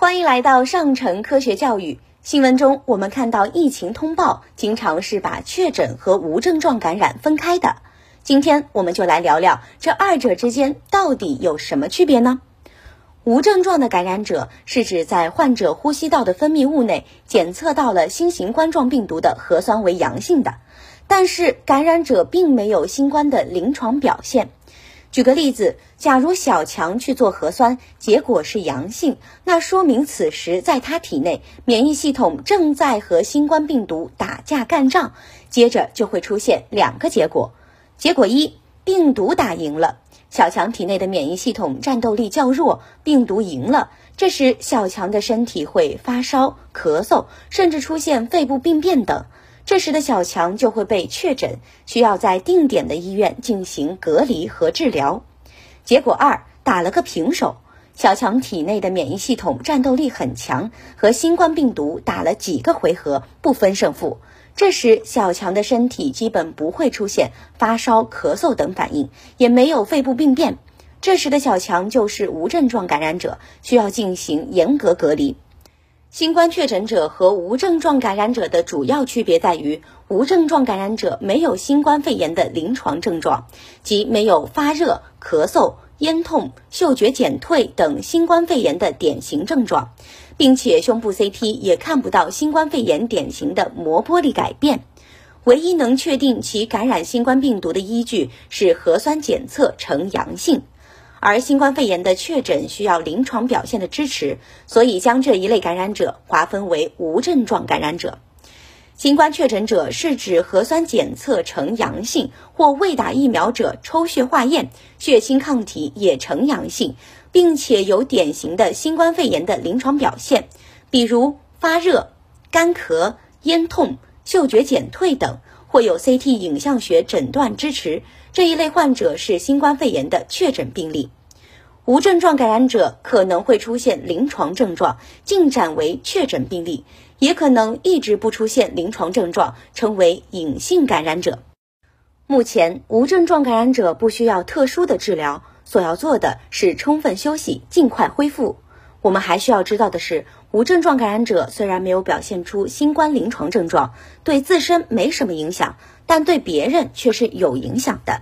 欢迎来到上城科学教育。新闻中，我们看到疫情通报经常是把确诊和无症状感染分开的。今天我们就来聊聊这二者之间到底有什么区别呢？无症状的感染者是指在患者呼吸道的分泌物内检测到了新型冠状病毒的核酸为阳性的，但是感染者并没有新冠的临床表现。举个例子，假如小强去做核酸，结果是阳性，那说明此时在他体内免疫系统正在和新冠病毒打架干仗。接着就会出现两个结果：结果一，病毒打赢了，小强体内的免疫系统战斗力较弱，病毒赢了。这时小强的身体会发烧、咳嗽，甚至出现肺部病变等。这时的小强就会被确诊，需要在定点的医院进行隔离和治疗。结果二打了个平手，小强体内的免疫系统战斗力很强，和新冠病毒打了几个回合不分胜负。这时小强的身体基本不会出现发烧、咳嗽等反应，也没有肺部病变。这时的小强就是无症状感染者，需要进行严格隔离。新冠确诊者和无症状感染者的主要区别在于，无症状感染者没有新冠肺炎的临床症状，即没有发热、咳嗽、咽痛、嗅觉减退等新冠肺炎的典型症状，并且胸部 CT 也看不到新冠肺炎典型的膜玻璃改变。唯一能确定其感染新冠病毒的依据是核酸检测呈阳性。而新冠肺炎的确诊需要临床表现的支持，所以将这一类感染者划分为无症状感染者。新冠确诊者是指核酸检测呈阳性或未打疫苗者抽血化验血清抗体也呈阳性，并且有典型的新冠肺炎的临床表现，比如发热、干咳、咽痛、嗅觉减退等，或有 CT 影像学诊断支持。这一类患者是新冠肺炎的确诊病例，无症状感染者可能会出现临床症状，进展为确诊病例，也可能一直不出现临床症状，成为隐性感染者。目前，无症状感染者不需要特殊的治疗，所要做的是充分休息，尽快恢复。我们还需要知道的是，无症状感染者虽然没有表现出新冠临床症状，对自身没什么影响，但对别人却是有影响的。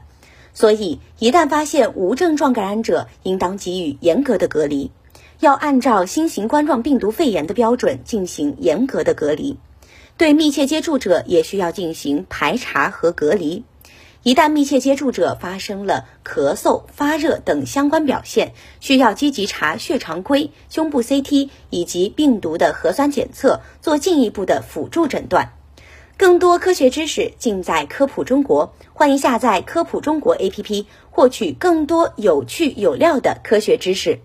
所以，一旦发现无症状感染者，应当给予严格的隔离，要按照新型冠状病毒肺炎的标准进行严格的隔离。对密切接触者也需要进行排查和隔离。一旦密切接触者发生了咳嗽、发热等相关表现，需要积极查血常规、胸部 CT 以及病毒的核酸检测，做进一步的辅助诊断。更多科学知识尽在科普中国，欢迎下载科普中国 APP，获取更多有趣有料的科学知识。